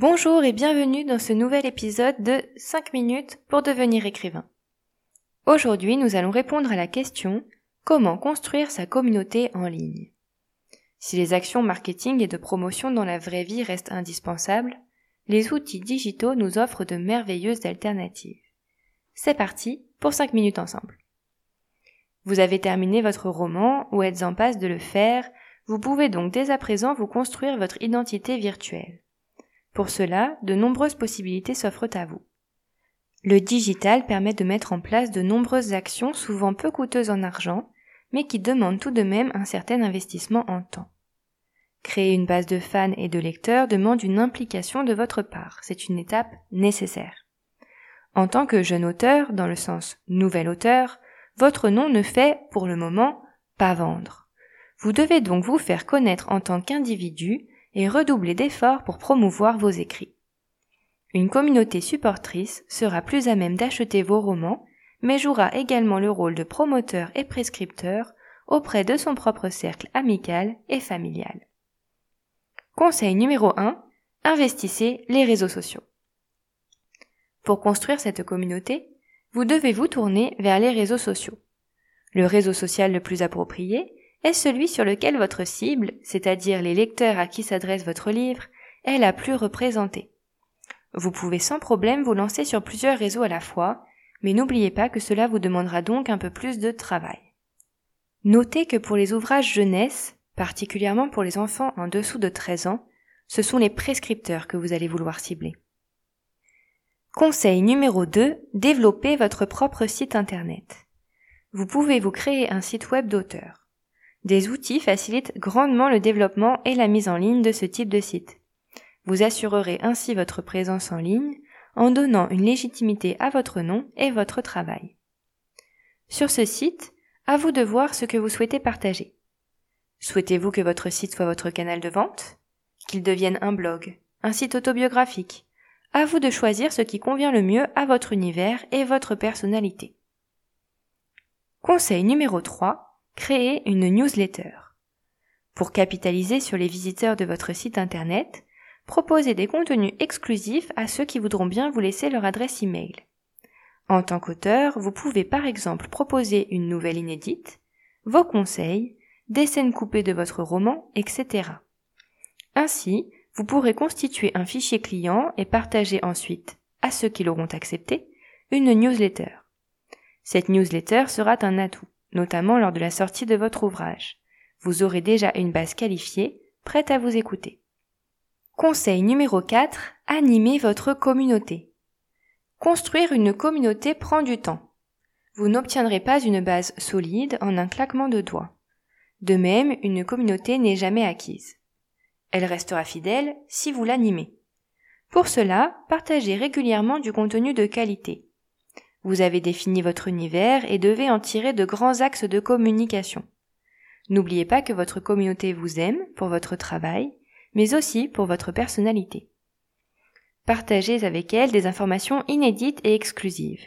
Bonjour et bienvenue dans ce nouvel épisode de 5 minutes pour devenir écrivain. Aujourd'hui, nous allons répondre à la question comment construire sa communauté en ligne? Si les actions marketing et de promotion dans la vraie vie restent indispensables, les outils digitaux nous offrent de merveilleuses alternatives. C'est parti pour 5 minutes ensemble. Vous avez terminé votre roman ou êtes en passe de le faire, vous pouvez donc dès à présent vous construire votre identité virtuelle. Pour cela, de nombreuses possibilités s'offrent à vous. Le digital permet de mettre en place de nombreuses actions souvent peu coûteuses en argent, mais qui demandent tout de même un certain investissement en temps. Créer une base de fans et de lecteurs demande une implication de votre part, c'est une étape nécessaire. En tant que jeune auteur, dans le sens nouvel auteur, votre nom ne fait, pour le moment, pas vendre. Vous devez donc vous faire connaître en tant qu'individu et redoubler d'efforts pour promouvoir vos écrits. Une communauté supportrice sera plus à même d'acheter vos romans, mais jouera également le rôle de promoteur et prescripteur auprès de son propre cercle amical et familial. Conseil numéro 1. Investissez les réseaux sociaux. Pour construire cette communauté, vous devez vous tourner vers les réseaux sociaux. Le réseau social le plus approprié est celui sur lequel votre cible, c'est-à-dire les lecteurs à qui s'adresse votre livre, est la plus représentée. Vous pouvez sans problème vous lancer sur plusieurs réseaux à la fois, mais n'oubliez pas que cela vous demandera donc un peu plus de travail. Notez que pour les ouvrages jeunesse, particulièrement pour les enfants en dessous de 13 ans, ce sont les prescripteurs que vous allez vouloir cibler. Conseil numéro 2, développez votre propre site internet. Vous pouvez vous créer un site web d'auteur. Des outils facilitent grandement le développement et la mise en ligne de ce type de site. Vous assurerez ainsi votre présence en ligne en donnant une légitimité à votre nom et votre travail. Sur ce site, à vous de voir ce que vous souhaitez partager. Souhaitez-vous que votre site soit votre canal de vente? Qu'il devienne un blog Un site autobiographique? À vous de choisir ce qui convient le mieux à votre univers et votre personnalité. Conseil numéro 3 Créez une newsletter. Pour capitaliser sur les visiteurs de votre site internet, proposez des contenus exclusifs à ceux qui voudront bien vous laisser leur adresse email. En tant qu'auteur, vous pouvez par exemple proposer une nouvelle inédite, vos conseils, des scènes coupées de votre roman, etc. Ainsi, vous pourrez constituer un fichier client et partager ensuite, à ceux qui l'auront accepté, une newsletter. Cette newsletter sera un atout notamment lors de la sortie de votre ouvrage. Vous aurez déjà une base qualifiée, prête à vous écouter. Conseil numéro 4. Animez votre communauté. Construire une communauté prend du temps. Vous n'obtiendrez pas une base solide en un claquement de doigts. De même, une communauté n'est jamais acquise. Elle restera fidèle si vous l'animez. Pour cela, partagez régulièrement du contenu de qualité. Vous avez défini votre univers et devez en tirer de grands axes de communication. N'oubliez pas que votre communauté vous aime pour votre travail, mais aussi pour votre personnalité. Partagez avec elle des informations inédites et exclusives,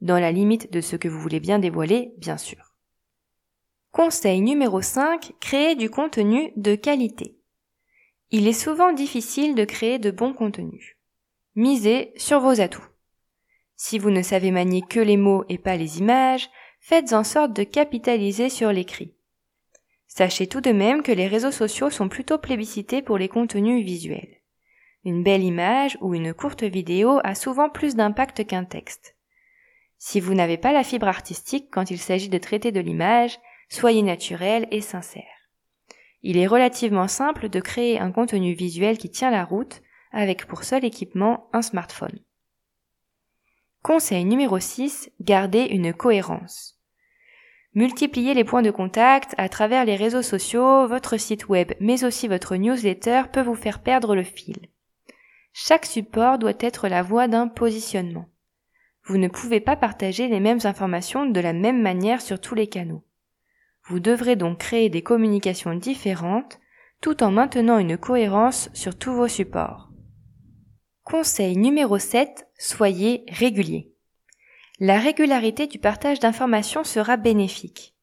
dans la limite de ce que vous voulez bien dévoiler, bien sûr. Conseil numéro 5, créer du contenu de qualité. Il est souvent difficile de créer de bons contenus. Misez sur vos atouts. Si vous ne savez manier que les mots et pas les images, faites en sorte de capitaliser sur l'écrit. Sachez tout de même que les réseaux sociaux sont plutôt plébiscités pour les contenus visuels. Une belle image ou une courte vidéo a souvent plus d'impact qu'un texte. Si vous n'avez pas la fibre artistique quand il s'agit de traiter de l'image, soyez naturel et sincère. Il est relativement simple de créer un contenu visuel qui tient la route avec pour seul équipement un smartphone. Conseil numéro 6. Gardez une cohérence. Multipliez les points de contact à travers les réseaux sociaux, votre site web, mais aussi votre newsletter peut vous faire perdre le fil. Chaque support doit être la voie d'un positionnement. Vous ne pouvez pas partager les mêmes informations de la même manière sur tous les canaux. Vous devrez donc créer des communications différentes tout en maintenant une cohérence sur tous vos supports. Conseil numéro 7. Soyez régulier. La régularité du partage d'informations sera bénéfique.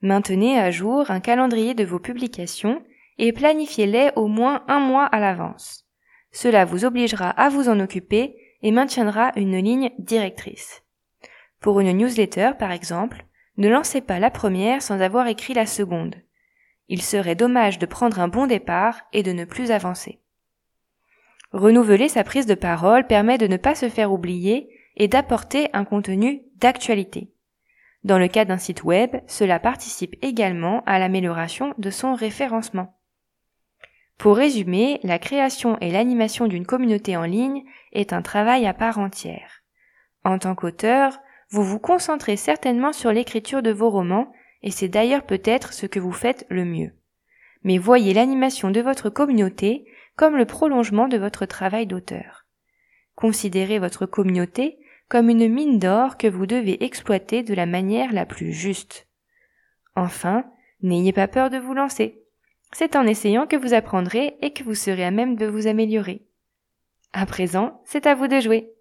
Maintenez à jour un calendrier de vos publications et planifiez-les au moins un mois à l'avance. Cela vous obligera à vous en occuper et maintiendra une ligne directrice. Pour une newsletter, par exemple, ne lancez pas la première sans avoir écrit la seconde. Il serait dommage de prendre un bon départ et de ne plus avancer. Renouveler sa prise de parole permet de ne pas se faire oublier et d'apporter un contenu d'actualité. Dans le cas d'un site web, cela participe également à l'amélioration de son référencement. Pour résumer, la création et l'animation d'une communauté en ligne est un travail à part entière. En tant qu'auteur, vous vous concentrez certainement sur l'écriture de vos romans, et c'est d'ailleurs peut-être ce que vous faites le mieux. Mais voyez l'animation de votre communauté comme le prolongement de votre travail d'auteur. Considérez votre communauté comme une mine d'or que vous devez exploiter de la manière la plus juste. Enfin, n'ayez pas peur de vous lancer. C'est en essayant que vous apprendrez et que vous serez à même de vous améliorer. À présent, c'est à vous de jouer.